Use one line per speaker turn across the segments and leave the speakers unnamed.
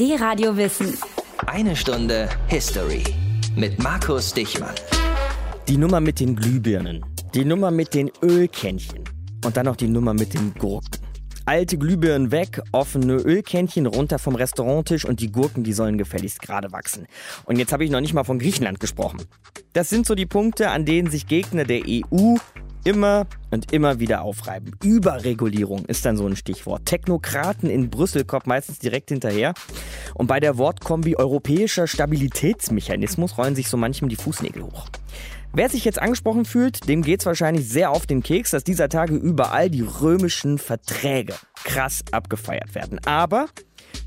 Die Radio Wissen.
Eine Stunde History mit Markus Dichmann.
Die Nummer mit den Glühbirnen, die Nummer mit den Ölkännchen und dann noch die Nummer mit den Gurken. Alte Glühbirnen weg, offene Ölkännchen runter vom Restauranttisch und die Gurken, die sollen gefälligst gerade wachsen. Und jetzt habe ich noch nicht mal von Griechenland gesprochen. Das sind so die Punkte, an denen sich Gegner der EU immer und immer wieder aufreiben. Überregulierung ist dann so ein Stichwort. Technokraten in Brüssel kommt meistens direkt hinterher. Und bei der Wortkombi europäischer Stabilitätsmechanismus rollen sich so manchem die Fußnägel hoch. Wer sich jetzt angesprochen fühlt, dem geht es wahrscheinlich sehr auf den Keks, dass dieser Tage überall die römischen Verträge krass abgefeiert werden. Aber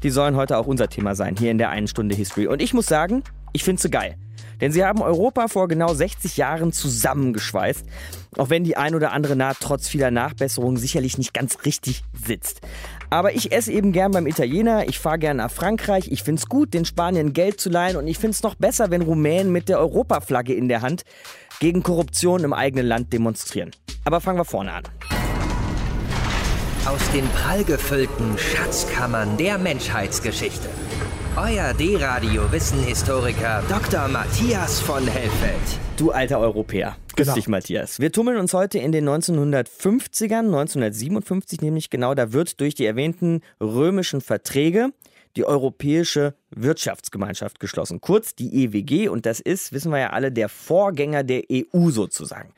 die sollen heute auch unser Thema sein, hier in der einen Stunde History. Und ich muss sagen, ich finde sie geil. Denn sie haben Europa vor genau 60 Jahren zusammengeschweißt, auch wenn die ein oder andere Naht trotz vieler Nachbesserungen sicherlich nicht ganz richtig sitzt. Aber ich esse eben gern beim Italiener, ich fahre gern nach Frankreich, ich finde es gut, den Spaniern Geld zu leihen und ich finde es noch besser, wenn Rumänen mit der Europaflagge in der Hand gegen Korruption im eigenen Land demonstrieren. Aber fangen wir vorne an.
Aus den prallgefüllten Schatzkammern der Menschheitsgeschichte. Euer D-Radio-Wissenhistoriker Dr. Matthias von Hellfeld.
Du alter Europäer. Grüß
Genau.
dich, Matthias. Wir tummeln uns heute in den 1950ern, 1957 nämlich genau, da wird durch die erwähnten römischen Verträge die Europäische Wirtschaftsgemeinschaft geschlossen, kurz die EWG und das ist, wissen wir ja alle, der Vorgänger der EU sozusagen.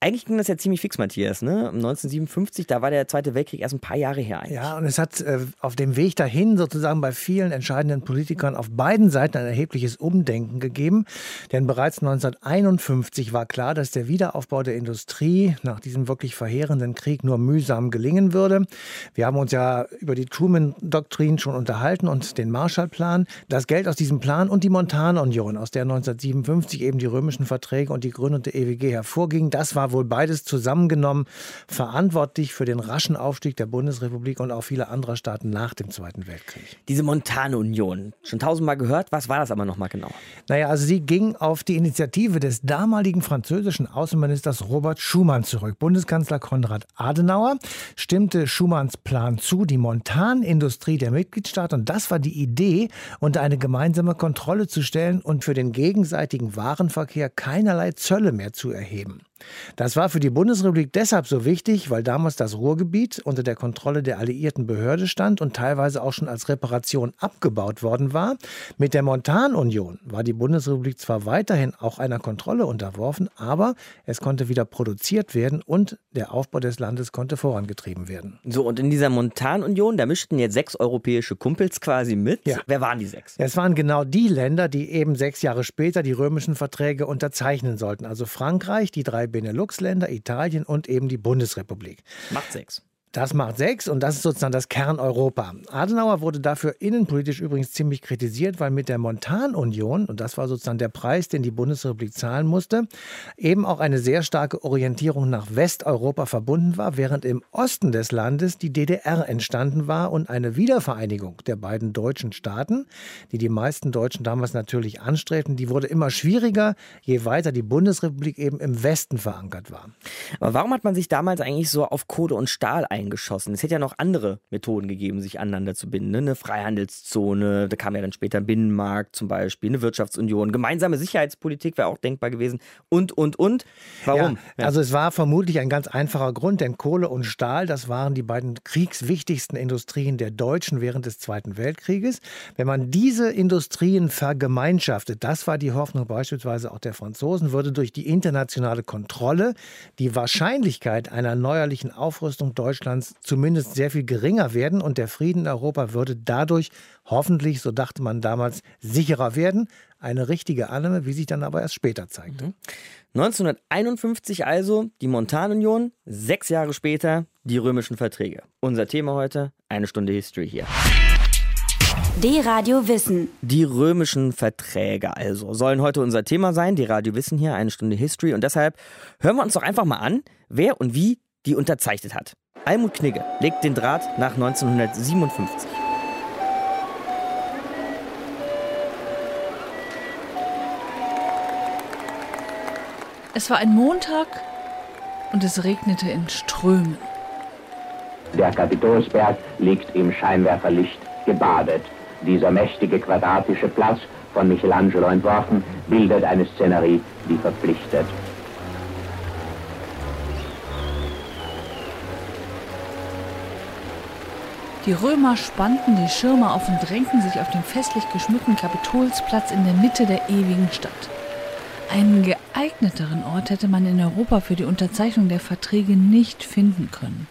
Eigentlich ging das ja ziemlich fix, Matthias. Ne? 1957, da war der Zweite Weltkrieg erst ein paar Jahre her eigentlich.
Ja, und es hat äh, auf dem Weg dahin sozusagen bei vielen entscheidenden Politikern auf beiden Seiten ein erhebliches Umdenken gegeben. Denn bereits 1951 war klar, dass der Wiederaufbau der Industrie nach diesem wirklich verheerenden Krieg nur mühsam gelingen würde. Wir haben uns ja über die Truman-Doktrin schon unterhalten und den Marshallplan. Das Geld aus diesem Plan und die Montanunion, aus der 1957 eben die römischen Verträge und die Gründung der EWG hervorgingen, das war wohl beides zusammengenommen verantwortlich für den raschen Aufstieg der Bundesrepublik und auch vieler anderer Staaten nach dem Zweiten Weltkrieg.
Diese Montanunion, schon tausendmal gehört, was war das aber nochmal genau?
Naja, also sie ging auf die Initiative des damaligen französischen Außenministers Robert Schumann zurück. Bundeskanzler Konrad Adenauer stimmte Schumanns Plan zu, die Montanindustrie der Mitgliedstaaten, und das war die Idee, unter eine gemeinsame Kontrolle zu stellen und für den gegenseitigen Warenverkehr keinerlei Zölle mehr zu erheben. Das war für die Bundesrepublik deshalb so wichtig, weil damals das Ruhrgebiet unter der Kontrolle der alliierten Behörde stand und teilweise auch schon als Reparation abgebaut worden war. Mit der Montanunion war die Bundesrepublik zwar weiterhin auch einer Kontrolle unterworfen, aber es konnte wieder produziert werden und der Aufbau des Landes konnte vorangetrieben werden.
So, und in dieser Montanunion, da mischten jetzt sechs europäische Kumpels quasi mit.
Ja.
Wer waren die sechs?
Es waren genau die Länder, die eben sechs Jahre später die römischen Verträge unterzeichnen sollten. Also Frankreich, die drei Benelux-Länder, Italien und eben die Bundesrepublik.
Macht sechs.
Das macht sechs und das ist sozusagen das Kerneuropa. Adenauer wurde dafür innenpolitisch übrigens ziemlich kritisiert, weil mit der Montanunion, und das war sozusagen der Preis, den die Bundesrepublik zahlen musste, eben auch eine sehr starke Orientierung nach Westeuropa verbunden war, während im Osten des Landes die DDR entstanden war und eine Wiedervereinigung der beiden deutschen Staaten, die die meisten Deutschen damals natürlich anstrebten, die wurde immer schwieriger, je weiter die Bundesrepublik eben im Westen verankert war.
Aber warum hat man sich damals eigentlich so auf Kohle und Stahl eingeschossen? Es hätte ja noch andere Methoden gegeben, sich aneinander zu binden. Ne? Eine Freihandelszone, da kam ja dann später Binnenmarkt zum Beispiel, eine Wirtschaftsunion, gemeinsame Sicherheitspolitik wäre auch denkbar gewesen und, und, und. Warum?
Ja, also es war vermutlich ein ganz einfacher Grund, denn Kohle und Stahl, das waren die beiden kriegswichtigsten Industrien der Deutschen während des Zweiten Weltkrieges. Wenn man diese Industrien vergemeinschaftet, das war die Hoffnung beispielsweise auch der Franzosen, würde durch die internationale Kontrolle die Wahrscheinlichkeit einer neuerlichen Aufrüstung Deutschlands zumindest sehr viel geringer werden und der Frieden in Europa würde dadurch hoffentlich, so dachte man damals, sicherer werden. Eine richtige Annahme, wie sich dann aber erst später zeigte.
1951 also die Montanunion, sechs Jahre später die römischen Verträge. Unser Thema heute, eine Stunde History hier.
D-Radio Wissen.
Die römischen Verträge also sollen heute unser Thema sein. Die Radio Wissen hier, eine Stunde History. Und deshalb hören wir uns doch einfach mal an, wer und wie die unterzeichnet hat. Almut Knigge legt den Draht nach 1957.
Es war ein Montag und es regnete in Strömen.
Der Kapitolsberg liegt im Scheinwerferlicht gebadet.
Dieser mächtige quadratische Platz, von Michelangelo entworfen, bildet eine Szenerie, die verpflichtet.
Die Römer spannten die Schirme auf und drängten sich auf den festlich geschmückten Kapitolsplatz in der Mitte der ewigen Stadt. Einen geeigneteren Ort hätte man in Europa für die Unterzeichnung der Verträge nicht finden können.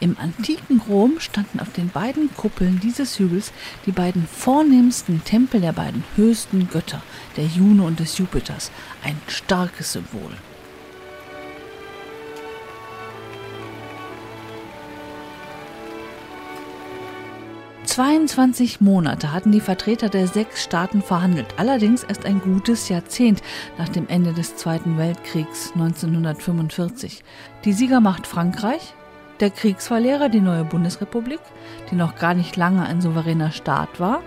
Im antiken Rom standen auf den beiden Kuppeln dieses Hügels die beiden vornehmsten Tempel der beiden höchsten Götter, der Juno und des Jupiters, ein starkes Symbol. 22 Monate hatten die Vertreter der sechs Staaten verhandelt, allerdings erst ein gutes Jahrzehnt nach dem Ende des Zweiten Weltkriegs 1945. Die Siegermacht Frankreich, der Kriegsverlehrer die neue Bundesrepublik, die noch gar nicht lange ein souveräner Staat war,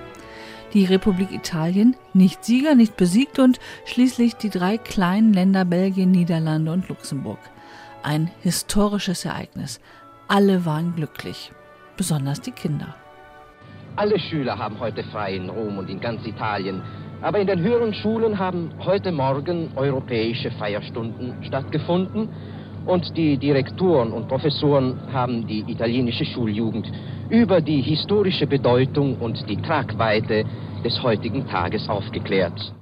die Republik Italien, nicht Sieger, nicht besiegt und schließlich die drei kleinen Länder Belgien, Niederlande und Luxemburg. Ein historisches Ereignis. Alle waren glücklich, besonders die Kinder.
Alle Schüler haben heute frei in Rom und in ganz Italien. Aber in den höheren Schulen haben heute Morgen europäische Feierstunden stattgefunden und die Direktoren und Professoren haben die italienische Schuljugend über die historische Bedeutung und die Tragweite des heutigen Tages aufgeklärt.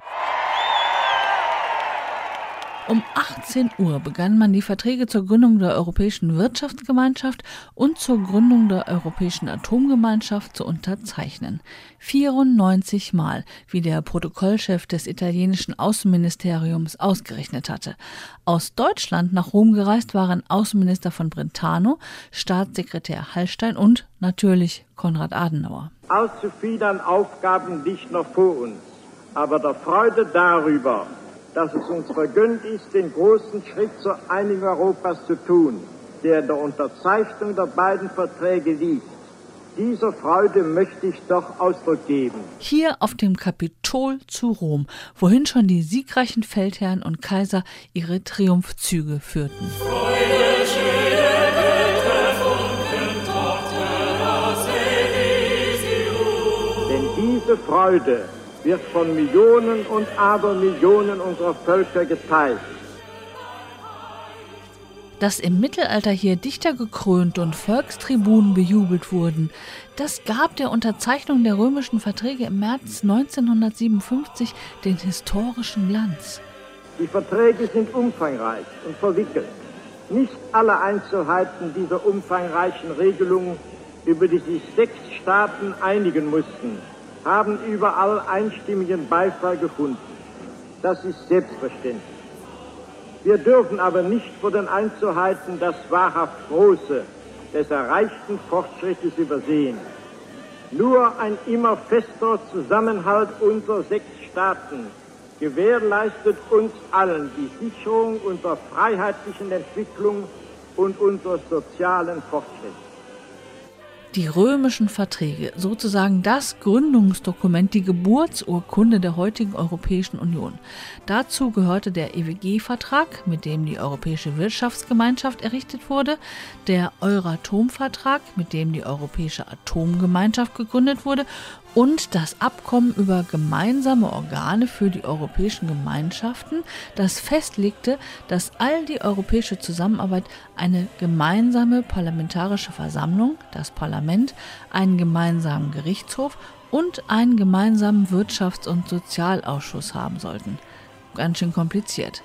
Um 18 Uhr begann man die Verträge zur Gründung der Europäischen Wirtschaftsgemeinschaft und zur Gründung der Europäischen Atomgemeinschaft zu unterzeichnen. 94 Mal, wie der Protokollchef des italienischen Außenministeriums ausgerechnet hatte. Aus Deutschland nach Rom gereist waren Außenminister von Brentano, Staatssekretär Hallstein und natürlich Konrad Adenauer.
Allzu viele Aufgaben liegt noch vor uns, aber der Freude darüber, dass es uns vergönnt ist, den großen Schritt zur Einigung Europas zu tun, der in der Unterzeichnung der beiden Verträge liegt. Dieser Freude möchte ich doch Ausdruck geben.
Hier auf dem Kapitol zu Rom, wohin schon die siegreichen Feldherren und Kaiser ihre Triumphzüge führten.
Denn diese Freude wird von Millionen und Abermillionen unserer Völker geteilt.
Dass im Mittelalter hier Dichter gekrönt und Volkstribunen bejubelt wurden, das gab der Unterzeichnung der römischen Verträge im März 1957 den historischen Glanz.
Die Verträge sind umfangreich und verwickelt. Nicht alle Einzelheiten dieser umfangreichen Regelungen, über die sich sechs Staaten einigen mussten, haben überall einstimmigen Beifall gefunden. Das ist selbstverständlich. Wir dürfen aber nicht vor den Einzelheiten das wahrhaft Große des erreichten Fortschrittes übersehen. Nur ein immer fester Zusammenhalt unserer sechs Staaten gewährleistet uns allen die Sicherung unserer freiheitlichen Entwicklung und unseres sozialen Fortschritts
die römischen Verträge, sozusagen das Gründungsdokument, die Geburtsurkunde der heutigen Europäischen Union. Dazu gehörte der EWG-Vertrag, mit dem die Europäische Wirtschaftsgemeinschaft errichtet wurde, der Euratom-Vertrag, mit dem die Europäische Atomgemeinschaft gegründet wurde und das Abkommen über gemeinsame Organe für die europäischen Gemeinschaften, das festlegte, dass all die europäische Zusammenarbeit eine gemeinsame parlamentarische Versammlung, das Parlament, einen gemeinsamen Gerichtshof und einen gemeinsamen Wirtschafts- und Sozialausschuss haben sollten. Ganz schön kompliziert.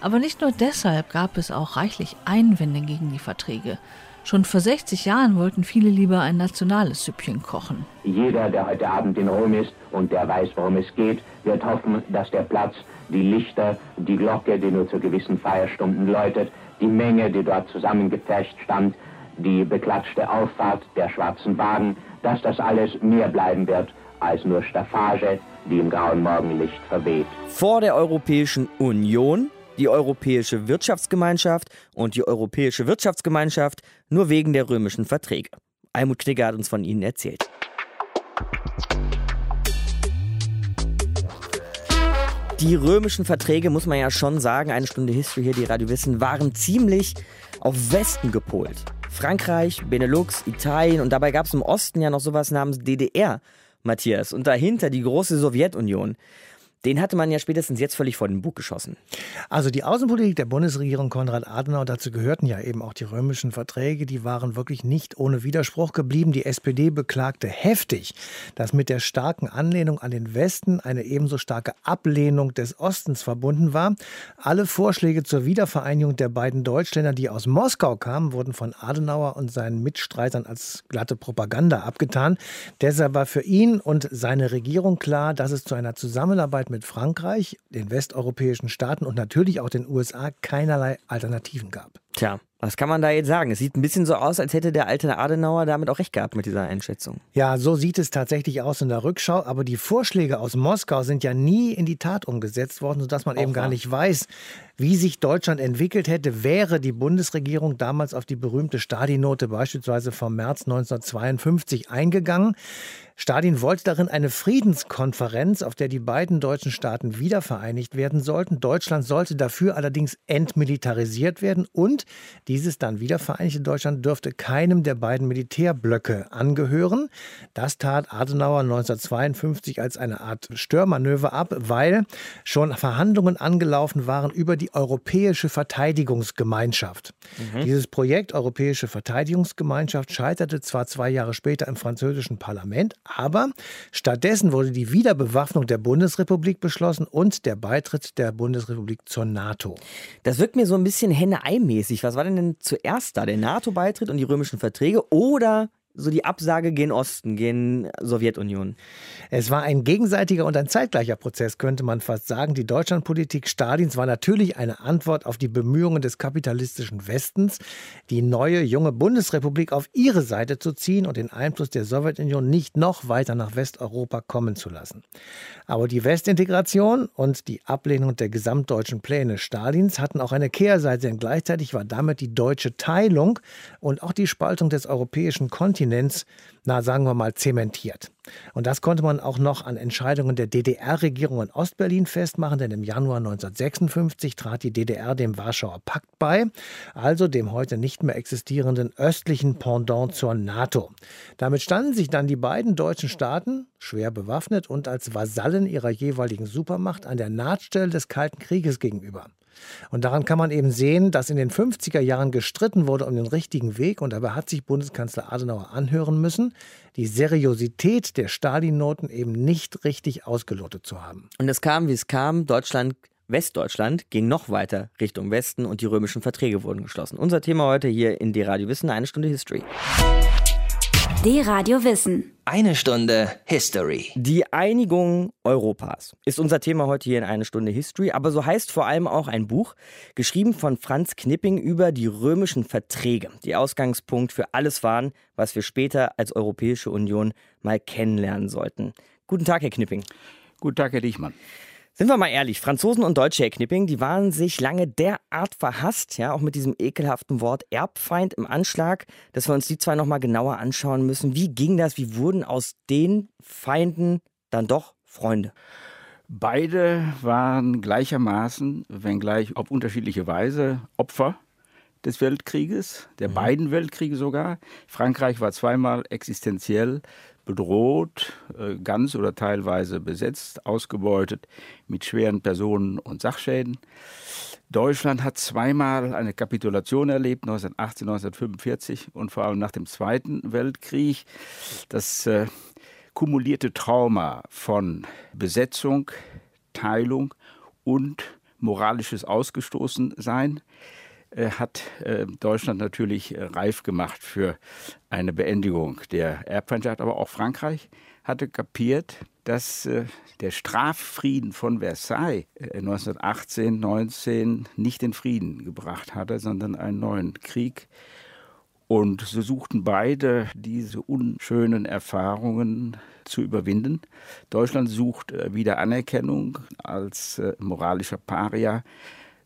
Aber nicht nur deshalb gab es auch reichlich Einwände gegen die Verträge. Schon vor 60 Jahren wollten viele lieber ein nationales Süppchen kochen.
Jeder, der heute Abend in Rom ist und der weiß, worum es geht, wird hoffen, dass der Platz, die Lichter, die Glocke, die nur zu gewissen Feierstunden läutet, die Menge, die dort zusammengepfercht stand, die beklatschte Auffahrt der schwarzen Wagen, dass das alles mehr bleiben wird als nur Staffage, die im grauen Morgenlicht verweht.
Vor der Europäischen Union die Europäische Wirtschaftsgemeinschaft und die Europäische Wirtschaftsgemeinschaft nur wegen der römischen Verträge. Almut Knigge hat uns von ihnen erzählt. Die römischen Verträge, muss man ja schon sagen, eine Stunde History hier, die Radio Wissen, waren ziemlich auf Westen gepolt. Frankreich, Benelux, Italien und dabei gab es im Osten ja noch sowas namens DDR. Matthias. Und dahinter die große Sowjetunion. Den hatte man ja spätestens jetzt völlig vor den Bug geschossen.
Also die Außenpolitik der Bundesregierung Konrad Adenauer, dazu gehörten ja eben auch die römischen Verträge, die waren wirklich nicht ohne Widerspruch geblieben. Die SPD beklagte heftig, dass mit der starken Anlehnung an den Westen eine ebenso starke Ablehnung des Ostens verbunden war. Alle Vorschläge zur Wiedervereinigung der beiden Deutschländer, die aus Moskau kamen, wurden von Adenauer und seinen Mitstreitern als glatte Propaganda abgetan. Deshalb war für ihn und seine Regierung klar, dass es zu einer Zusammenarbeit mit Frankreich, den westeuropäischen Staaten und natürlich auch den USA keinerlei Alternativen gab.
Tja, was kann man da jetzt sagen? Es sieht ein bisschen so aus, als hätte der alte Adenauer damit auch recht gehabt mit dieser Einschätzung.
Ja, so sieht es tatsächlich aus in der Rückschau. Aber die Vorschläge aus Moskau sind ja nie in die Tat umgesetzt worden, sodass man auch eben gar nicht weiß, wie sich Deutschland entwickelt hätte, wäre die Bundesregierung damals auf die berühmte Stadinote beispielsweise vom März 1952 eingegangen. Stalin wollte darin eine Friedenskonferenz, auf der die beiden deutschen Staaten wiedervereinigt werden sollten. Deutschland sollte dafür allerdings entmilitarisiert werden und dieses dann wiedervereinigte Deutschland dürfte keinem der beiden Militärblöcke angehören. Das tat Adenauer 1952 als eine Art Störmanöver ab, weil schon Verhandlungen angelaufen waren über die Europäische Verteidigungsgemeinschaft. Mhm. Dieses Projekt Europäische Verteidigungsgemeinschaft scheiterte zwar zwei Jahre später im französischen Parlament, aber stattdessen wurde die Wiederbewaffnung der Bundesrepublik beschlossen und der Beitritt der Bundesrepublik zur NATO.
Das wirkt mir so ein bisschen Henne-Ei-mäßig. Was war denn, denn zuerst da? Der NATO-Beitritt und die römischen Verträge oder so die Absage gen Osten, gen Sowjetunion.
Es war ein gegenseitiger und ein zeitgleicher Prozess, könnte man fast sagen. Die Deutschlandpolitik Stalins war natürlich eine Antwort auf die Bemühungen des kapitalistischen Westens, die neue junge Bundesrepublik auf ihre Seite zu ziehen und den Einfluss der Sowjetunion nicht noch weiter nach Westeuropa kommen zu lassen. Aber die Westintegration und die Ablehnung der gesamtdeutschen Pläne Stalins hatten auch eine Kehrseite, denn gleichzeitig war damit die deutsche Teilung und auch die Spaltung des europäischen Kontinents Kontinents, na sagen wir mal, zementiert. Und das konnte man auch noch an Entscheidungen der DDR-Regierung in Ostberlin festmachen, denn im Januar 1956 trat die DDR dem Warschauer Pakt bei, also dem heute nicht mehr existierenden östlichen Pendant zur NATO. Damit standen sich dann die beiden deutschen Staaten, schwer bewaffnet und als Vasallen ihrer jeweiligen Supermacht, an der Nahtstelle des Kalten Krieges gegenüber. Und daran kann man eben sehen, dass in den 50er Jahren gestritten wurde um den richtigen Weg und dabei hat sich Bundeskanzler Adenauer anhören müssen, die Seriosität der Stalin-Noten eben nicht richtig ausgelotet zu haben.
Und es kam, wie es kam, Deutschland Westdeutschland ging noch weiter Richtung Westen und die römischen Verträge wurden geschlossen. Unser Thema heute hier in Die Radio Wissen, eine Stunde History.
Die Radio Wissen.
Eine Stunde History.
Die Einigung Europas ist unser Thema heute hier in eine Stunde History, aber so heißt vor allem auch ein Buch, geschrieben von Franz Knipping über die römischen Verträge, die Ausgangspunkt für alles waren, was wir später als Europäische Union mal kennenlernen sollten. Guten Tag, Herr Knipping.
Guten Tag, Herr Dichmann.
Sind wir mal ehrlich, Franzosen und Deutsche, Herr Knipping, die waren sich lange derart verhasst, ja, auch mit diesem ekelhaften Wort Erbfeind im Anschlag, dass wir uns die zwei nochmal genauer anschauen müssen. Wie ging das? Wie wurden aus den Feinden dann doch Freunde?
Beide waren gleichermaßen, wenngleich auf unterschiedliche Weise, Opfer des Weltkrieges, der mhm. beiden Weltkriege sogar. Frankreich war zweimal existenziell bedroht, äh, ganz oder teilweise besetzt, ausgebeutet mit schweren Personen- und Sachschäden. Deutschland hat zweimal eine Kapitulation erlebt, 1918, 1945 und vor allem nach dem Zweiten Weltkrieg. Das äh, kumulierte Trauma von Besetzung, Teilung und moralisches Ausgestoßensein hat äh, Deutschland natürlich äh, reif gemacht für eine Beendigung der Erbfeindschaft, aber auch Frankreich hatte kapiert, dass der Straffrieden von Versailles 1918, 19 nicht den Frieden gebracht hatte, sondern einen neuen Krieg. Und so suchten beide diese unschönen Erfahrungen zu überwinden. Deutschland sucht wieder Anerkennung als moralischer Paria.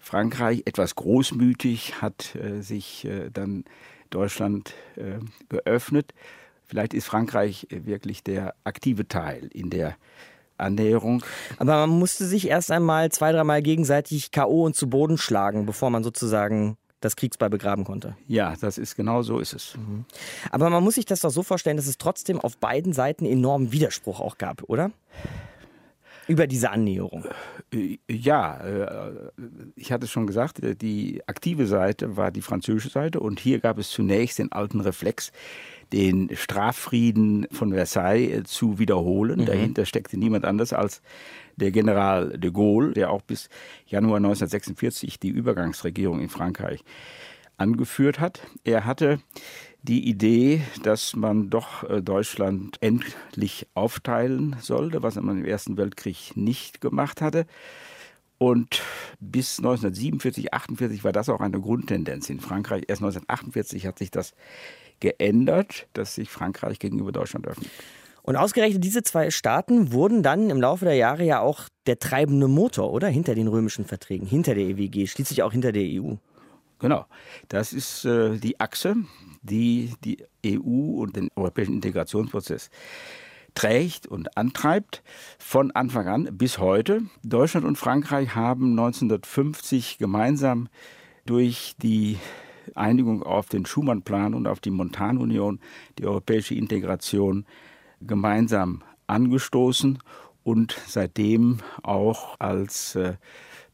Frankreich etwas großmütig hat äh, sich äh, dann Deutschland äh, geöffnet. Vielleicht ist Frankreich äh, wirklich der aktive Teil in der Annäherung.
Aber man musste sich erst einmal zwei, dreimal gegenseitig K.O. und zu Boden schlagen, bevor man sozusagen das Kriegsbeil begraben konnte.
Ja, das ist genau so ist es. Mhm.
Aber man muss sich das doch so vorstellen, dass es trotzdem auf beiden Seiten enormen Widerspruch auch gab, oder? Über diese Annäherung.
Äh, ja, äh, ich hatte schon gesagt, äh, die aktive Seite war die französische Seite und hier gab es zunächst den alten Reflex, den Straffrieden von Versailles zu wiederholen. Mhm. Dahinter steckte niemand anders als der General de Gaulle, der auch bis Januar 1946 die Übergangsregierung in Frankreich angeführt hat. Er hatte die Idee, dass man doch äh, Deutschland endlich aufteilen sollte, was man im Ersten Weltkrieg nicht gemacht hatte. Und bis 1947, 48 war das auch eine Grundtendenz in Frankreich. Erst 1948 hat sich das geändert, dass sich Frankreich gegenüber Deutschland öffnet.
Und ausgerechnet diese zwei Staaten wurden dann im Laufe der Jahre ja auch der treibende Motor, oder? Hinter den römischen Verträgen, hinter der EWG, schließlich auch hinter der EU.
Genau. Das ist äh, die Achse, die die EU und den europäischen Integrationsprozess trägt und antreibt von Anfang an bis heute. Deutschland und Frankreich haben 1950 gemeinsam durch die Einigung auf den Schumann-Plan und auf die Montanunion die europäische Integration gemeinsam angestoßen und seitdem auch als äh,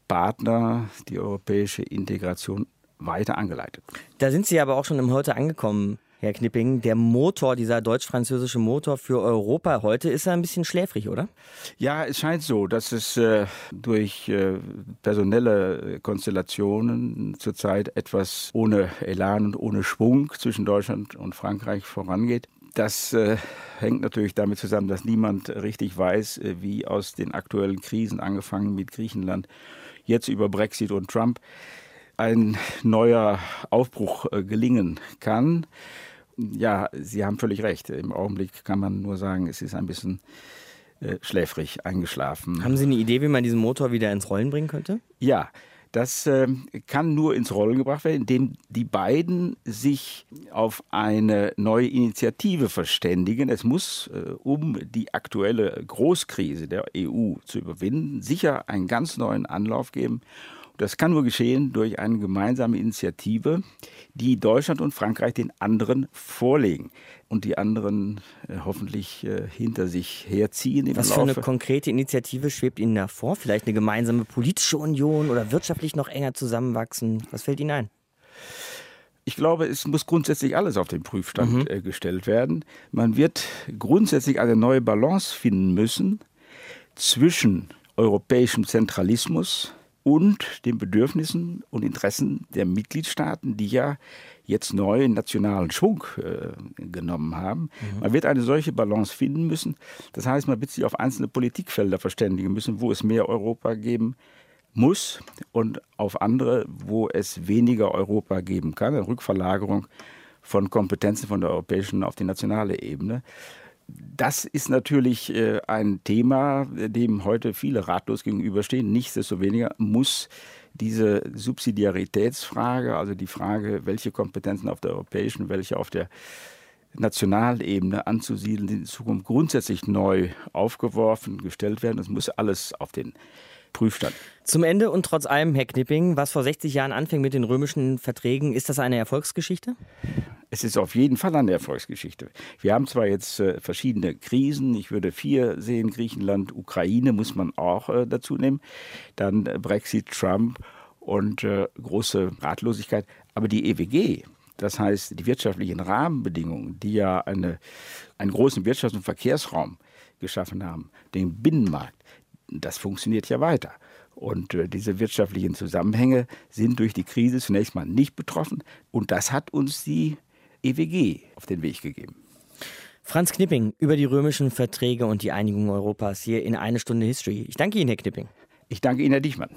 Partner die europäische Integration weiter angeleitet.
Da sind Sie aber auch schon im Heute angekommen. Herr Knipping, der Motor, dieser deutsch-französische Motor für Europa heute, ist er ein bisschen schläfrig, oder?
Ja, es scheint so, dass es äh, durch äh, personelle Konstellationen zurzeit etwas ohne Elan und ohne Schwung zwischen Deutschland und Frankreich vorangeht. Das äh, hängt natürlich damit zusammen, dass niemand richtig weiß, äh, wie aus den aktuellen Krisen, angefangen mit Griechenland, jetzt über Brexit und Trump, ein neuer Aufbruch äh, gelingen kann. Ja, Sie haben völlig recht. Im Augenblick kann man nur sagen, es ist ein bisschen äh, schläfrig eingeschlafen.
Haben Sie eine Idee, wie man diesen Motor wieder ins Rollen bringen könnte?
Ja, das äh, kann nur ins Rollen gebracht werden, indem die beiden sich auf eine neue Initiative verständigen. Es muss, um die aktuelle Großkrise der EU zu überwinden, sicher einen ganz neuen Anlauf geben. Das kann nur geschehen durch eine gemeinsame Initiative, die Deutschland und Frankreich den anderen vorlegen und die anderen äh, hoffentlich äh, hinter sich herziehen.
Was für eine konkrete Initiative schwebt Ihnen da vor? Vielleicht eine gemeinsame politische Union oder wirtschaftlich noch enger zusammenwachsen? Was fällt Ihnen ein?
Ich glaube, es muss grundsätzlich alles auf den Prüfstand mhm. äh, gestellt werden. Man wird grundsätzlich eine neue Balance finden müssen zwischen europäischem Zentralismus, und den Bedürfnissen und Interessen der Mitgliedstaaten, die ja jetzt neu nationalen Schwung äh, genommen haben. Mhm. Man wird eine solche Balance finden müssen. Das heißt, man wird sich auf einzelne Politikfelder verständigen müssen, wo es mehr Europa geben muss und auf andere, wo es weniger Europa geben kann. Eine Rückverlagerung von Kompetenzen von der europäischen auf die nationale Ebene. Das ist natürlich äh, ein Thema, dem heute viele ratlos gegenüberstehen. Nichtsdestoweniger muss diese Subsidiaritätsfrage, also die Frage, welche Kompetenzen auf der europäischen, welche auf der Nationalebene anzusiedeln, in Zukunft grundsätzlich neu aufgeworfen, gestellt werden. Es muss alles auf den Prüfstand.
Zum Ende und trotz allem, Herr Knipping, was vor 60 Jahren anfing mit den römischen Verträgen, ist das eine Erfolgsgeschichte?
Es ist auf jeden Fall eine Erfolgsgeschichte. Wir haben zwar jetzt äh, verschiedene Krisen, ich würde vier sehen, Griechenland, Ukraine muss man auch äh, dazu nehmen, dann äh, Brexit, Trump und äh, große Ratlosigkeit, aber die EWG, das heißt die wirtschaftlichen Rahmenbedingungen, die ja eine, einen großen Wirtschafts- und Verkehrsraum geschaffen haben, den Binnenmarkt, das funktioniert ja weiter. Und äh, diese wirtschaftlichen Zusammenhänge sind durch die Krise zunächst mal nicht betroffen. Und das hat uns die EWG auf den Weg gegeben.
Franz Knipping über die römischen Verträge und die Einigung Europas hier in eine Stunde History. Ich danke Ihnen, Herr Knipping.
Ich danke Ihnen, Herr Dichmann.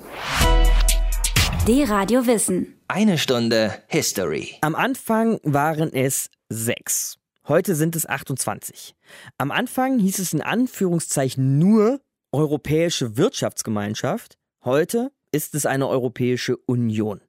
D-Radio Wissen.
Eine Stunde History.
Am Anfang waren es sechs. Heute sind es 28. Am Anfang hieß es in Anführungszeichen nur Europäische Wirtschaftsgemeinschaft. Heute ist es eine Europäische Union.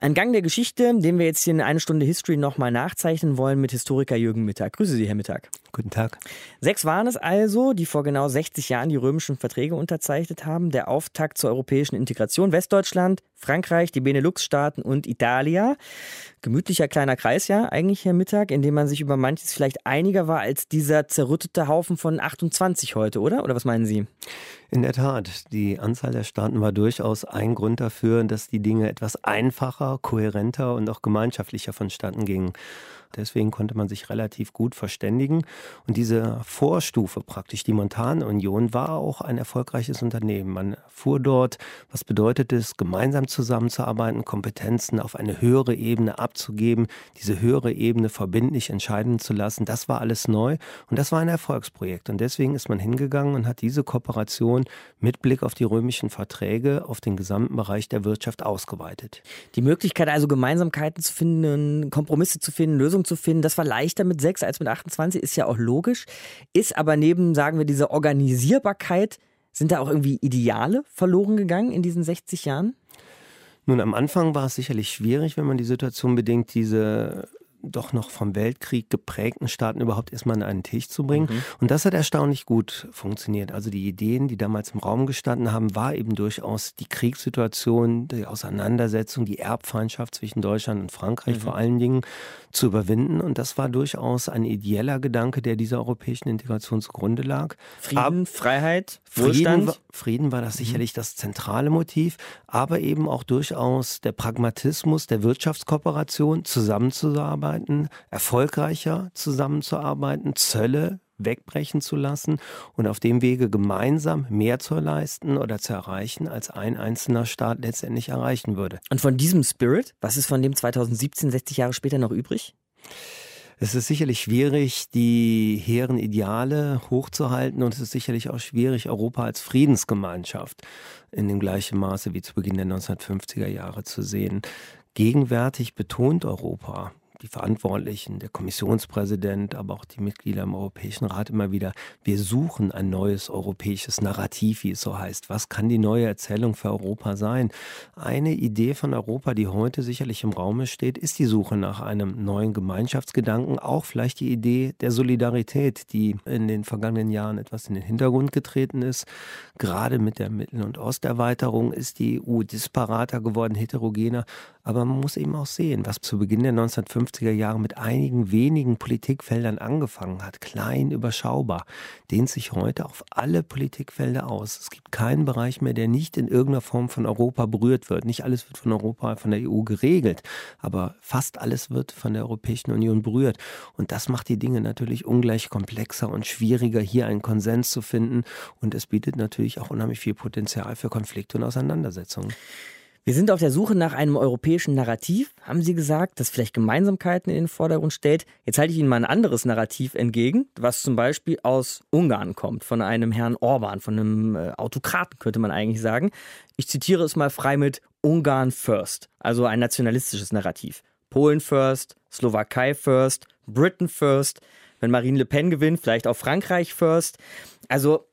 Ein Gang der Geschichte, den wir jetzt hier in eine Stunde History nochmal nachzeichnen wollen mit Historiker Jürgen Mittag. Grüße Sie, Herr Mittag.
Guten Tag.
Sechs waren es also, die vor genau 60 Jahren die römischen Verträge unterzeichnet haben. Der Auftakt zur europäischen Integration Westdeutschland, Frankreich, die Benelux-Staaten und Italia. Gemütlicher kleiner Kreis ja eigentlich, Herr Mittag, in dem man sich über manches vielleicht einiger war als dieser zerrüttete Haufen von 28 heute, oder? Oder was meinen Sie?
In der Tat, die Anzahl der Staaten war durchaus ein Grund dafür, dass die Dinge etwas einfacher, kohärenter und auch gemeinschaftlicher vonstatten gingen. Deswegen konnte man sich relativ gut verständigen. Und diese Vorstufe praktisch, die Montanunion, war auch ein erfolgreiches Unternehmen. Man fuhr dort, was bedeutet es, gemeinsam zusammenzuarbeiten, Kompetenzen auf eine höhere Ebene abzugeben, diese höhere Ebene verbindlich entscheiden zu lassen. Das war alles neu und das war ein Erfolgsprojekt. Und deswegen ist man hingegangen und hat diese Kooperation mit Blick auf die römischen Verträge auf den gesamten Bereich der Wirtschaft ausgeweitet.
Die Möglichkeit also Gemeinsamkeiten zu finden, Kompromisse zu finden, Lösungen Lösung zu finden. Das war leichter mit sechs als mit 28, ist ja auch logisch. Ist aber neben, sagen wir, dieser Organisierbarkeit, sind da auch irgendwie Ideale verloren gegangen in diesen 60 Jahren?
Nun, am Anfang war es sicherlich schwierig, wenn man die Situation bedenkt, diese doch noch vom Weltkrieg geprägten Staaten überhaupt erstmal an einen Tisch zu bringen. Mhm. Und das hat erstaunlich gut funktioniert. Also die Ideen, die damals im Raum gestanden haben, war eben durchaus die Kriegssituation, die Auseinandersetzung, die Erbfeindschaft zwischen Deutschland und Frankreich mhm. vor allen Dingen zu überwinden. Und das war durchaus ein ideeller Gedanke, der dieser europäischen Integration zugrunde lag.
Frieden, Ab Freiheit,
Frieden, Frieden war das mhm. sicherlich das zentrale Motiv, aber eben auch durchaus der Pragmatismus der Wirtschaftskooperation zusammenzuarbeiten zusammenzuarbeiten, erfolgreicher zusammenzuarbeiten, Zölle wegbrechen zu lassen und auf dem Wege gemeinsam mehr zu leisten oder zu erreichen, als ein einzelner Staat letztendlich erreichen würde.
Und von diesem Spirit, was ist von dem 2017, 60 Jahre später noch übrig?
Es ist sicherlich schwierig, die hehren Ideale hochzuhalten und es ist sicherlich auch schwierig, Europa als Friedensgemeinschaft in dem gleichen Maße wie zu Beginn der 1950er Jahre zu sehen. Gegenwärtig betont Europa die Verantwortlichen, der Kommissionspräsident, aber auch die Mitglieder im Europäischen Rat immer wieder, wir suchen ein neues europäisches Narrativ, wie es so heißt. Was kann die neue Erzählung für Europa sein? Eine Idee von Europa, die heute sicherlich im Raume steht, ist die Suche nach einem neuen Gemeinschaftsgedanken, auch vielleicht die Idee der Solidarität, die in den vergangenen Jahren etwas in den Hintergrund getreten ist. Gerade mit der Mittel- und Osterweiterung ist die EU disparater geworden, heterogener. Aber man muss eben auch sehen, was zu Beginn der 1950er Jahre mit einigen wenigen Politikfeldern angefangen hat, klein, überschaubar, dehnt sich heute auf alle Politikfelder aus. Es gibt keinen Bereich mehr, der nicht in irgendeiner Form von Europa berührt wird. Nicht alles wird von Europa, von der EU geregelt, aber fast alles wird von der Europäischen Union berührt. Und das macht die Dinge natürlich ungleich komplexer und schwieriger, hier einen Konsens zu finden. Und es bietet natürlich auch unheimlich viel Potenzial für Konflikte und Auseinandersetzungen.
Wir sind auf der Suche nach einem europäischen Narrativ, haben Sie gesagt, das vielleicht Gemeinsamkeiten in den Vordergrund stellt. Jetzt halte ich Ihnen mal ein anderes Narrativ entgegen, was zum Beispiel aus Ungarn kommt, von einem Herrn Orban, von einem äh, Autokraten könnte man eigentlich sagen. Ich zitiere es mal frei mit Ungarn First, also ein nationalistisches Narrativ. Polen First, Slowakei First, Britain First. Wenn Marine Le Pen gewinnt, vielleicht auch Frankreich First. Also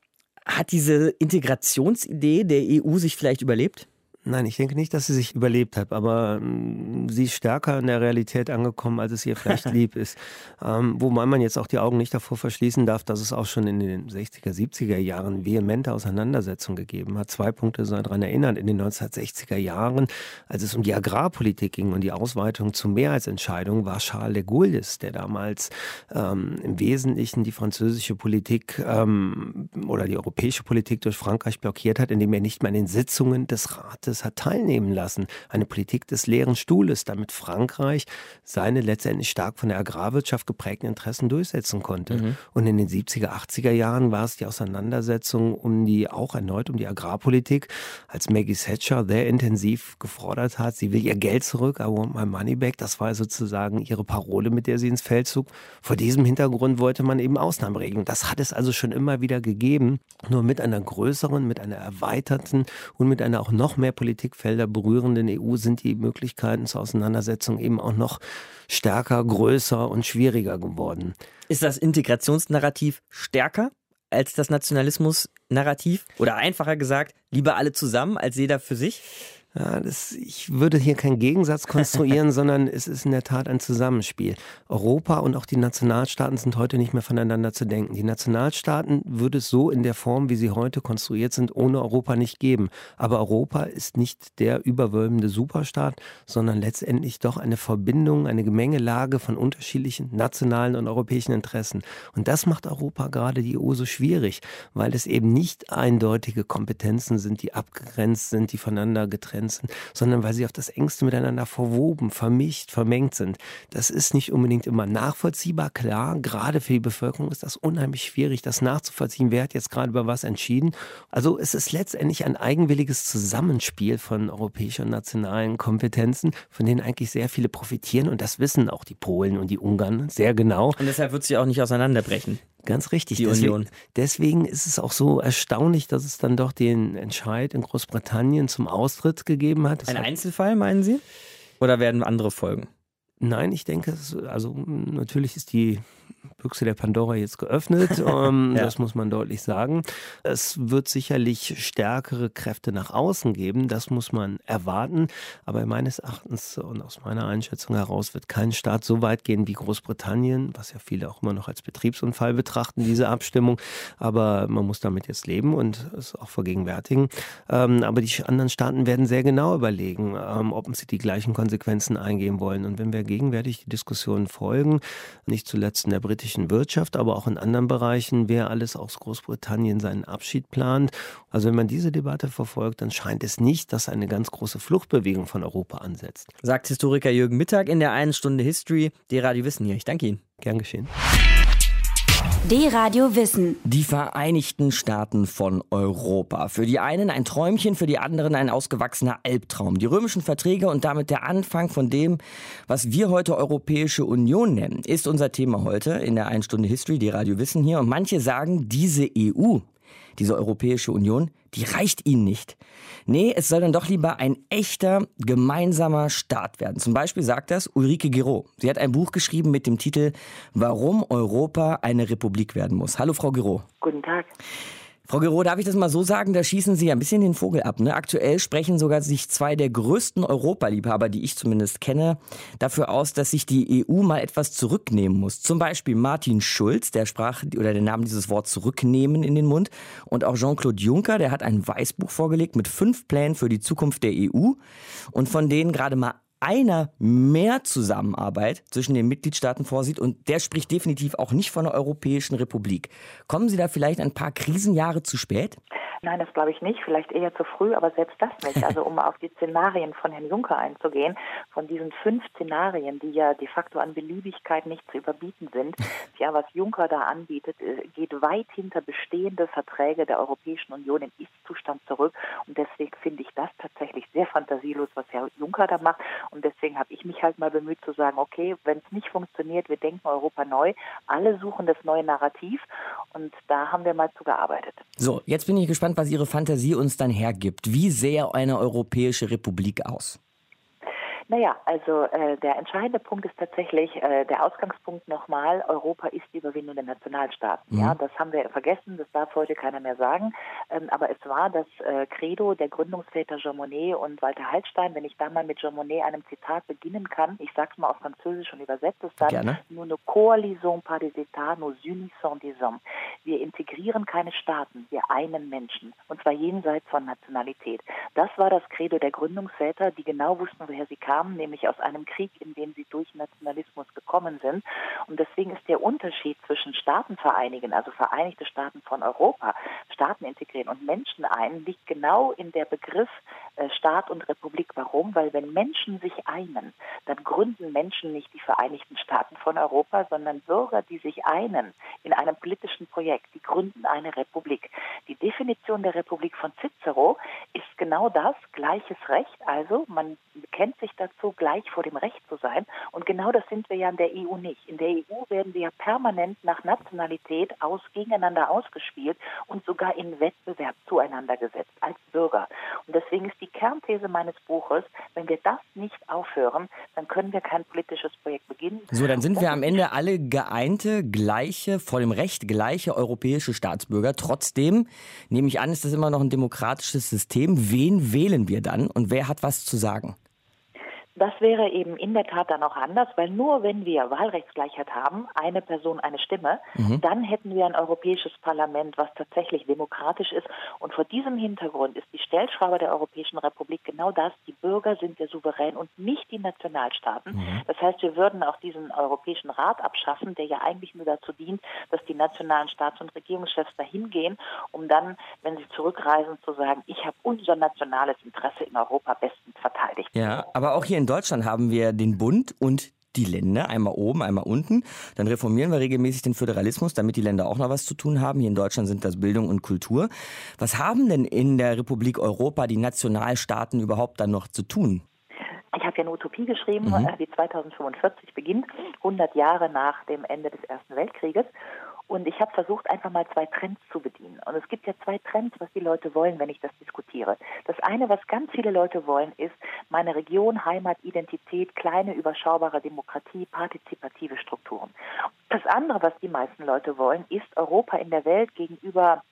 hat diese Integrationsidee der EU sich vielleicht überlebt?
Nein, ich denke nicht, dass sie sich überlebt hat, aber ähm, sie ist stärker in der Realität angekommen, als es ihr vielleicht lieb ist. Ähm, wobei man jetzt auch die Augen nicht davor verschließen darf, dass es auch schon in den 60er, 70er Jahren vehemente Auseinandersetzungen gegeben hat. Zwei Punkte sollen daran erinnern. In den 1960er Jahren, als es um die Agrarpolitik ging und die Ausweitung zu Mehrheitsentscheidungen, war Charles de Gaulle der damals ähm, im Wesentlichen die französische Politik ähm, oder die europäische Politik durch Frankreich blockiert hat, indem er nicht mehr in den Sitzungen des Rates Staates hat teilnehmen lassen. Eine Politik des leeren Stuhles, damit Frankreich seine letztendlich stark von der Agrarwirtschaft geprägten Interessen durchsetzen konnte. Mhm. Und in den 70er, 80er Jahren war es die Auseinandersetzung um die, auch erneut um die Agrarpolitik, als Maggie Thatcher sehr intensiv gefordert hat, sie will ihr Geld zurück, I want my money back. Das war sozusagen ihre Parole, mit der sie ins Feld zog. Vor diesem Hintergrund wollte man eben Ausnahmeregelungen. Das hat es also schon immer wieder gegeben, nur mit einer größeren, mit einer erweiterten und mit einer auch noch mehr Politikfelder berührenden EU sind die Möglichkeiten zur Auseinandersetzung eben auch noch stärker, größer und schwieriger geworden.
Ist das Integrationsnarrativ stärker als das Nationalismusnarrativ? Oder einfacher gesagt, lieber alle zusammen als jeder für sich?
Ja, das, ich würde hier keinen Gegensatz konstruieren, sondern es ist in der Tat ein Zusammenspiel. Europa und auch die Nationalstaaten sind heute nicht mehr voneinander zu denken. Die Nationalstaaten würde es so in der Form, wie sie heute konstruiert sind, ohne Europa nicht geben. Aber Europa ist nicht der überwölbende Superstaat, sondern letztendlich doch eine Verbindung, eine Gemengelage von unterschiedlichen nationalen und europäischen Interessen. Und das macht Europa gerade die EU so schwierig, weil es eben nicht eindeutige Kompetenzen sind, die abgegrenzt sind, die voneinander getrennt Grenzen, sondern weil sie auf das engste miteinander verwoben, vermischt, vermengt sind. Das ist nicht unbedingt immer nachvollziehbar. Klar, gerade für die Bevölkerung ist das unheimlich schwierig, das nachzuvollziehen. Wer hat jetzt gerade über was entschieden? Also es ist letztendlich ein eigenwilliges Zusammenspiel von europäischen und nationalen Kompetenzen, von denen eigentlich sehr viele profitieren. Und das wissen auch die Polen und die Ungarn sehr genau.
Und deshalb wird sie auch nicht auseinanderbrechen.
Ganz richtig.
Die
deswegen,
Union.
Deswegen ist es auch so erstaunlich, dass es dann doch den Entscheid in Großbritannien zum Austritt gegeben hat. Das
Ein
hat
Einzelfall, meinen Sie? Oder werden andere folgen?
Nein, ich denke, also natürlich ist die Büchse der Pandora jetzt geöffnet. ähm,
Ja.
Das muss man deutlich sagen. Es wird sicherlich stärkere Kräfte nach außen geben. Das muss man erwarten. Aber meines Erachtens und aus meiner Einschätzung heraus wird kein Staat so weit gehen wie Großbritannien, was ja viele auch immer noch als Betriebsunfall betrachten, diese Abstimmung. Aber man muss damit jetzt leben und es auch vergegenwärtigen. Ähm, aber die anderen Staaten werden sehr genau überlegen, ähm, ob sie die gleichen Konsequenzen eingehen wollen. Und wenn wir gegenwärtig die Diskussionen folgen, nicht zuletzt in der britischen Wirtschaft, aber auch in anderen Bereichen, wer alles aus Großbritannien seinen Abschied plant. Also wenn man diese Debatte verfolgt, dann scheint es nicht, dass eine ganz große Fluchtbewegung von Europa ansetzt.
Sagt Historiker Jürgen Mittag in der einen Stunde History. Die Radio Wissen hier. Ich danke Ihnen.
Gern geschehen.
D-Radio Wissen.
Die Vereinigten Staaten von Europa. Für die einen ein Träumchen, für die anderen ein ausgewachsener Albtraum. Die römischen Verträge und damit der Anfang von dem, was wir heute Europäische Union nennen, ist unser Thema heute in der 1 Stunde History, die Radio Wissen hier. Und manche sagen, diese EU, diese Europäische Union, die reicht ihnen nicht. Nee, es soll dann doch lieber ein echter gemeinsamer Staat werden. Zum Beispiel sagt das Ulrike Giraud. Sie hat ein Buch geschrieben mit dem Titel Warum Europa eine Republik werden muss. Hallo, Frau Giraud.
Guten Tag.
Frau Giraud, darf ich das mal so sagen? Da schießen Sie ein bisschen den Vogel ab. Ne? Aktuell sprechen sogar sich zwei der größten Europaliebhaber, die ich zumindest kenne, dafür aus, dass sich die EU mal etwas zurücknehmen muss. Zum Beispiel Martin Schulz, der sprach oder der nahm dieses Wort zurücknehmen in den Mund. Und auch Jean-Claude Juncker, der hat ein Weißbuch vorgelegt mit fünf Plänen für die Zukunft der EU. Und von denen gerade mal einer mehr Zusammenarbeit zwischen den Mitgliedstaaten vorsieht und der spricht definitiv auch nicht von einer Europäischen Republik. Kommen Sie da vielleicht ein paar Krisenjahre zu spät?
Nein, das glaube ich nicht. Vielleicht eher zu früh, aber selbst das nicht. Also um auf die Szenarien von Herrn Juncker einzugehen, von diesen fünf Szenarien, die ja de facto an Beliebigkeit nicht zu überbieten sind, ja, was Juncker da anbietet, äh, geht weit hinter bestehende Verträge der Europäischen Union im Ist-Zustand zurück. Und deswegen finde ich das tatsächlich sehr fantasielos, was Herr Juncker da macht. Und deswegen habe ich mich halt mal bemüht zu sagen, okay, wenn es nicht funktioniert, wir denken Europa neu. Alle suchen das neue Narrativ und da haben wir mal zu gearbeitet.
So, jetzt bin ich gespannt, was Ihre Fantasie uns dann hergibt. Wie sähe eine Europäische Republik aus?
Naja, also äh, der entscheidende Punkt ist tatsächlich äh, der Ausgangspunkt nochmal, Europa ist die Überwindung der Nationalstaaten.
Mhm.
Ja, das haben wir vergessen, das darf heute keiner mehr sagen. Ähm, aber es war das äh, Credo der Gründungsväter Jean Monnet und Walter Hallstein. Wenn ich da mal mit Jean Monnet einem Zitat beginnen kann, ich sag's mal auf Französisch und übersetze es dann.
Gerne.
Nous ne coalisons pas des États, nous unissons des hommes. Wir integrieren keine Staaten, wir einen Menschen. Und zwar jenseits von Nationalität. Das war das Credo der Gründungsväter, die genau wussten, woher sie kamen, nämlich aus einem Krieg, in dem sie durch Nationalismus gekommen sind. Und deswegen ist der Unterschied zwischen Staaten vereinigen, also Vereinigte Staaten von Europa, Staaten integrieren und Menschen ein, liegt genau in der Begriff äh, Staat und Republik. Warum? Weil wenn Menschen sich einen, dann gründen Menschen nicht die Vereinigten Staaten von Europa, sondern Bürger, die sich einen in einem politischen Projekt, die gründen eine Republik. Die Definition der Republik von Cicero ist genau das, gleiches Recht. Also man bekennt sich dazu, gleich vor dem Recht zu sein. Und genau das sind wir ja in der EU nicht. In der EU werden wir ja permanent nach Nationalität aus, gegeneinander ausgespielt und sogar in Wettbewerb zueinander gesetzt als Bürger. Und deswegen ist die Kernthese meines Buches. Wenn wir das nicht aufhören, dann können wir kein politisches Projekt beginnen.
So, dann sind wir am Ende alle geeinte, gleiche, vor dem Recht gleiche europäische Staatsbürger. Trotzdem, nehme ich an, ist das immer noch ein demokratisches System. Wen wählen wir dann und wer hat was zu sagen?
Das wäre eben in der Tat dann auch anders, weil nur wenn wir Wahlrechtsgleichheit haben, eine Person, eine Stimme, mhm. dann hätten wir ein europäisches Parlament, was tatsächlich demokratisch ist. Und vor diesem Hintergrund ist die Stellschraube der Europäischen Republik genau das. Die Bürger sind der Souverän und nicht die Nationalstaaten. Mhm. Das heißt, wir würden auch diesen Europäischen Rat abschaffen, der ja eigentlich nur dazu dient, dass die nationalen Staats- und Regierungschefs dahin gehen, um dann, wenn sie zurückreisen, zu sagen, ich habe unser nationales Interesse in Europa bestens verteidigt.
Ja, aber auch hier in Deutschland haben wir den Bund und die Länder, einmal oben, einmal unten. Dann reformieren wir regelmäßig den Föderalismus, damit die Länder auch noch was zu tun haben. Hier in Deutschland sind das Bildung und Kultur. Was haben denn in der Republik Europa die Nationalstaaten überhaupt dann noch zu tun?
Ich habe ja eine Utopie geschrieben, mhm. die 2045 beginnt, 100 Jahre nach dem Ende des Ersten Weltkrieges. Und ich habe versucht, einfach mal zwei Trends zu bedienen. Und es gibt ja zwei Trends, was die Leute wollen, wenn ich das diskutiere. Das eine, was ganz viele Leute wollen, ist meine Region, Heimat, Identität, kleine, überschaubare Demokratie, partizipative Strukturen. Das andere, was die meisten Leute wollen, ist Europa in der Welt gegenüber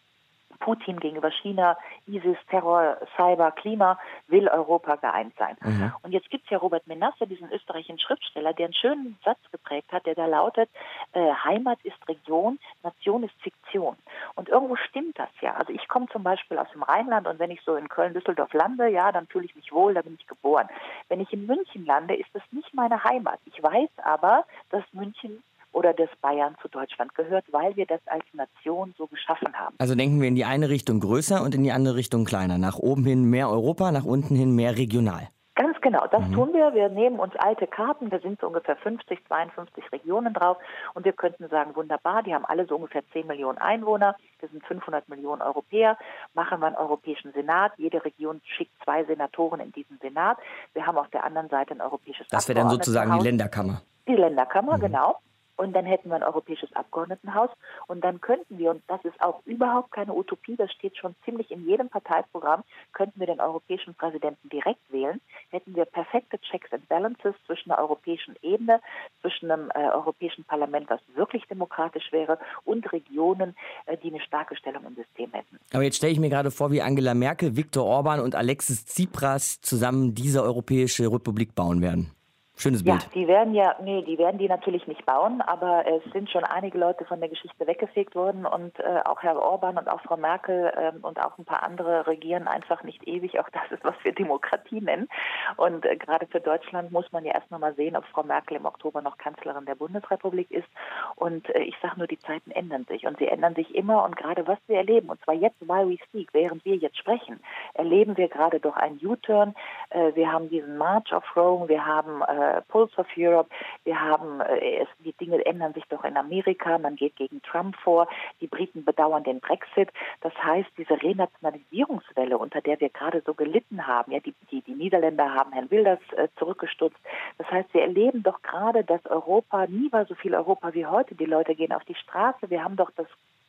Putin gegenüber China, ISIS, Terror, Cyber, Klima, will Europa geeint sein. Mhm. Und jetzt gibt es ja Robert Menasse, diesen österreichischen Schriftsteller, der einen schönen Satz geprägt hat, der da lautet, äh, Heimat ist Region, Nation ist Fiktion. Und irgendwo stimmt das ja. Also ich komme zum Beispiel aus dem Rheinland und wenn ich so in Köln, Düsseldorf lande, ja, dann fühle ich mich wohl, da bin ich geboren. Wenn ich in München lande, ist das nicht meine Heimat. Ich weiß aber, dass München oder das Bayern zu Deutschland gehört, weil wir das als Nation so geschaffen haben.
Also denken wir in die eine Richtung größer und in die andere Richtung kleiner. Nach oben hin mehr Europa, nach unten hin mehr regional.
Ganz genau, das mhm. tun wir. Wir nehmen uns alte Karten, da sind so ungefähr 50, 52 Regionen drauf und wir könnten sagen, wunderbar, die haben alle so ungefähr 10 Millionen Einwohner, wir sind 500 Millionen Europäer, machen wir einen Europäischen Senat, jede Region schickt zwei Senatoren in diesen Senat. Wir haben auf der anderen Seite ein europäisches
Das wäre dann sozusagen die Länderkammer.
Die Länderkammer, mhm. genau. Und dann hätten wir ein europäisches Abgeordnetenhaus und dann könnten wir, und das ist auch überhaupt keine Utopie, das steht schon ziemlich in jedem Parteiprogramm, könnten wir den europäischen Präsidenten direkt wählen, hätten wir perfekte Checks and Balances zwischen der europäischen Ebene, zwischen einem äh, europäischen Parlament, was wirklich demokratisch wäre, und Regionen, äh, die eine starke Stellung im System hätten.
Aber jetzt stelle ich mir gerade vor, wie Angela Merkel, Viktor Orban und Alexis Tsipras zusammen diese Europäische Republik bauen werden. Schönes Bild.
Ja, die werden ja, nee, die werden die natürlich nicht bauen, aber es sind schon einige Leute von der Geschichte weggefegt worden und äh, auch Herr Orban und auch Frau Merkel ähm, und auch ein paar andere regieren einfach nicht ewig. Auch das ist, was wir Demokratie nennen. Und äh, gerade für Deutschland muss man ja erst noch mal sehen, ob Frau Merkel im Oktober noch Kanzlerin der Bundesrepublik ist. Und äh, ich sage nur, die Zeiten ändern sich und sie ändern sich immer und gerade was wir erleben, und zwar jetzt, while we speak, während wir jetzt sprechen, erleben wir gerade doch einen U-Turn. Äh, wir haben diesen March of Rome, wir haben äh, äh, Pulse of Europe. Wir haben, äh, es, die Dinge ändern sich doch in Amerika. Man geht gegen Trump vor. Die Briten bedauern den Brexit. Das heißt, diese Renationalisierungswelle, unter der wir gerade so gelitten haben, ja, die, die, die Niederländer haben Herrn Wilders äh, zurückgestutzt. Das heißt, wir erleben doch gerade, dass Europa, nie war so viel Europa wie heute. Die Leute gehen auf die Straße. Wir haben doch das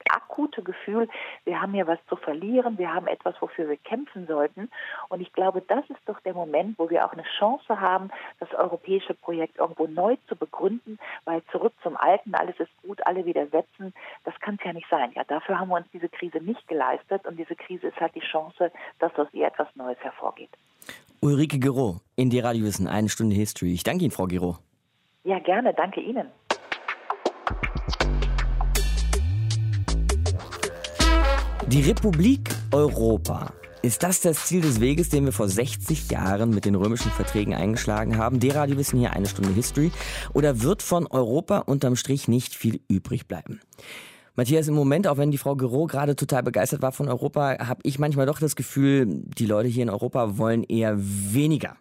akute Gefühl, wir haben hier was zu verlieren, wir haben etwas, wofür wir kämpfen sollten. Und ich glaube, das ist doch der Moment, wo wir auch eine Chance haben, das europäische Projekt irgendwo neu zu begründen, weil zurück zum Alten, alles ist gut, alle widersetzen, das kann es ja nicht sein. Ja, dafür haben wir uns diese Krise nicht geleistet und diese Krise ist halt die Chance, dass aus ihr etwas Neues hervorgeht.
Ulrike Gero in die Radiowissen, eine Stunde History. Ich danke Ihnen, Frau Gero.
Ja, gerne, danke Ihnen.
Die Republik Europa. Ist das das Ziel des Weges, den wir vor 60 Jahren mit den römischen Verträgen eingeschlagen haben? Der Radio wissen hier eine Stunde History. Oder wird von Europa unterm Strich nicht viel übrig bleiben? Matthias, im Moment, auch wenn die Frau Gero gerade total begeistert war von Europa, habe ich manchmal doch das Gefühl, die Leute hier in Europa wollen eher weniger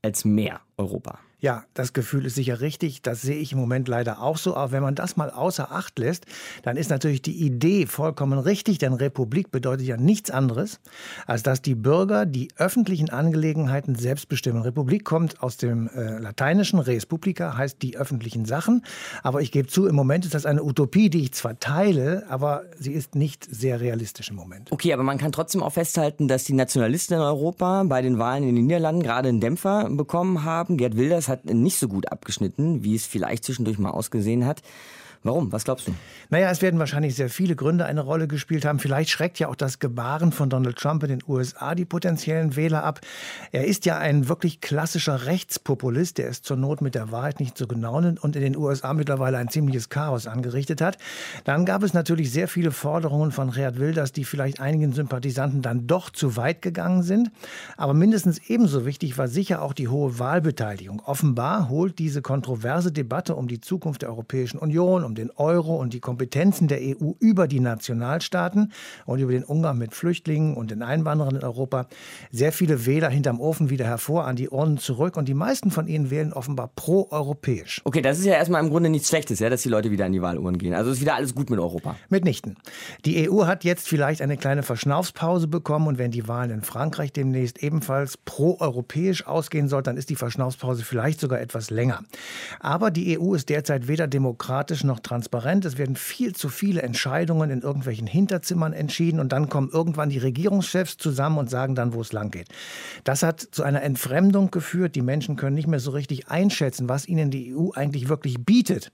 als mehr Europa.
Ja, das Gefühl ist sicher richtig. Das sehe ich im Moment leider auch so. Aber wenn man das mal außer Acht lässt, dann ist natürlich die Idee vollkommen richtig, denn Republik bedeutet ja nichts anderes, als dass die Bürger die öffentlichen Angelegenheiten selbst bestimmen. Republik kommt aus dem äh, lateinischen Res publica, heißt die öffentlichen Sachen. Aber ich gebe zu, im Moment ist das eine Utopie, die ich zwar teile, aber sie ist nicht sehr realistisch im Moment.
Okay, aber man kann trotzdem auch festhalten, dass die Nationalisten in Europa bei den Wahlen in den Niederlanden gerade einen Dämpfer bekommen haben. Gerd Wilders hat nicht so gut abgeschnitten, wie es vielleicht zwischendurch mal ausgesehen hat. Warum? Was glaubst du?
Naja, es werden wahrscheinlich sehr viele Gründe eine Rolle gespielt haben. Vielleicht schreckt ja auch das Gebaren von Donald Trump in den USA die potenziellen Wähler ab. Er ist ja ein wirklich klassischer Rechtspopulist, der es zur Not mit der Wahrheit nicht so genau nimmt und in den USA mittlerweile ein ziemliches Chaos angerichtet hat. Dann gab es natürlich sehr viele Forderungen von Gerhard Wilders, die vielleicht einigen Sympathisanten dann doch zu weit gegangen sind. Aber mindestens ebenso wichtig war sicher auch die hohe Wahlbeteiligung. Offenbar holt diese kontroverse Debatte um die Zukunft der Europäischen Union, um den Euro und die Kompetenzen der EU über die Nationalstaaten und über den Umgang mit Flüchtlingen und den Einwanderern in Europa sehr viele Wähler hinterm Ofen wieder hervor, an die Urnen zurück und die meisten von ihnen wählen offenbar pro-europäisch.
Okay, das ist ja erstmal im Grunde nichts Schlechtes, ja, dass die Leute wieder an die Wahluhren gehen. Also ist wieder alles gut mit Europa.
Mitnichten. Die EU hat jetzt vielleicht eine kleine Verschnaufspause bekommen und wenn die Wahlen in Frankreich demnächst ebenfalls pro-europäisch ausgehen soll, dann ist die Verschnaufspause vielleicht sogar etwas länger. Aber die EU ist derzeit weder demokratisch noch transparent. Es werden viel zu viele Entscheidungen in irgendwelchen Hinterzimmern entschieden und dann kommen irgendwann die Regierungschefs zusammen und sagen dann, wo es lang geht. Das hat zu einer Entfremdung geführt. Die Menschen können nicht mehr so richtig einschätzen, was ihnen die EU eigentlich wirklich bietet.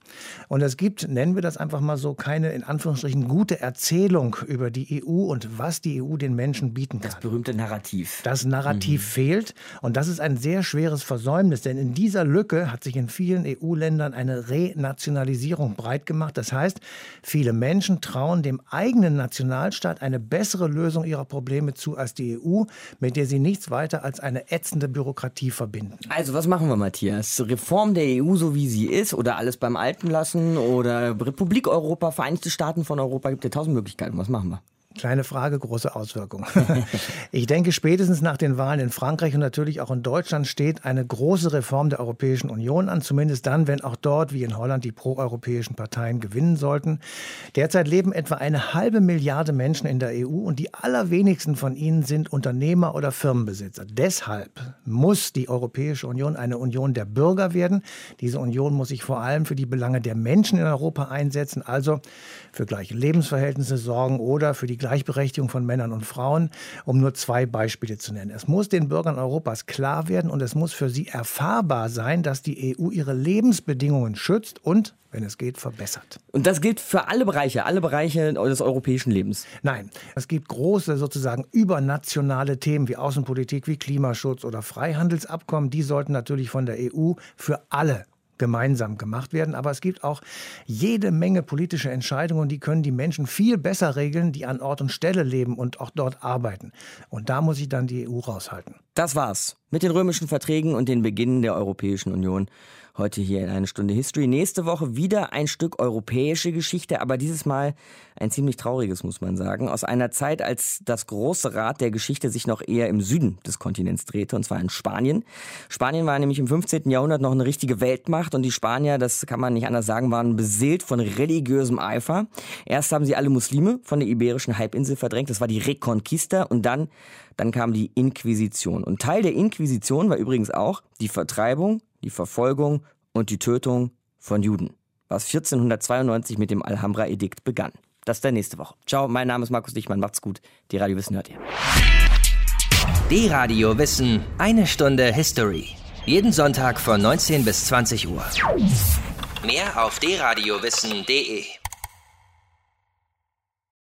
Und es gibt, nennen wir das einfach mal so, keine in Anführungsstrichen gute Erzählung über die EU und was die EU den Menschen bieten kann.
Das berühmte Narrativ.
Das Narrativ mhm. fehlt und das ist ein sehr schweres Versäumnis, denn in dieser Lücke hat sich in vielen EU-Ländern eine Renationalisierung breit breit gemacht. Das heißt, viele Menschen trauen dem eigenen Nationalstaat eine bessere Lösung ihrer Probleme zu als die EU, mit der sie nichts weiter als eine ätzende Bürokratie verbinden.
Also was machen wir, Matthias? Reform der EU, so wie sie ist, oder alles beim Alten lassen, oder Republik Europa, Vereinigte Staaten von Europa, gibt ja tausend Möglichkeiten. Was machen wir?
Kleine Frage, große Auswirkungen. ich denke, spätestens nach den Wahlen in Frankreich und natürlich auch in Deutschland steht eine große Reform der Europäischen Union an, zumindest dann, wenn auch dort wie in Holland die proeuropäischen Parteien gewinnen sollten. Derzeit leben etwa eine halbe Milliarde Menschen in der EU und die allerwenigsten von ihnen sind Unternehmer oder Firmenbesitzer. Deshalb muss die Europäische Union eine Union der Bürger werden. Diese Union muss sich vor allem für die Belange der Menschen in Europa einsetzen, also für gleiche Lebensverhältnisse sorgen oder für die Gleichberechtigung von Männern und Frauen, um nur zwei Beispiele zu nennen. Es muss den Bürgern Europas klar werden und es muss für sie erfahrbar sein, dass die EU ihre Lebensbedingungen schützt und wenn es geht, verbessert.
Und das gilt für alle Bereiche, alle Bereiche des europäischen Lebens?
Nein, es gibt große sozusagen übernationale Themen wie Außenpolitik, wie Klimaschutz oder Freihandelsabkommen. Die sollten natürlich von der EU für alle gemeinsam gemacht werden. Aber es gibt auch jede Menge politische Entscheidungen, die können die Menschen viel besser regeln, die an Ort und Stelle leben und auch dort arbeiten. Und da muss sich dann die EU raushalten.
Das war's mit den römischen Verträgen und den Beginn der Europäischen Union. Heute hier in eine Stunde History. Nächste Woche wieder ein Stück europäische Geschichte, aber dieses Mal ein ziemlich trauriges, muss man sagen. Aus einer Zeit, als das große Rad der Geschichte sich noch eher im Süden des Kontinents drehte, und zwar in Spanien. Spanien war nämlich im 15. Jahrhundert noch eine richtige Weltmacht und die Spanier, das kann man nicht anders sagen, waren beseelt von religiösem Eifer. Erst haben sie alle Muslime von der iberischen Halbinsel verdrängt, das war die Reconquista und dann dann kam die Inquisition. Und Teil der Inquisition war übrigens auch die Vertreibung die Verfolgung und die Tötung von Juden, was 1492 mit dem Alhambra-Edikt begann. Das ist der nächste Woche. Ciao, mein Name ist Markus Dichmann. Macht's gut. Die Radio Wissen hört ihr.
Die Radio Wissen. Eine Stunde History. Jeden Sonntag von 19 bis 20 Uhr. Mehr auf dradiowissen.de.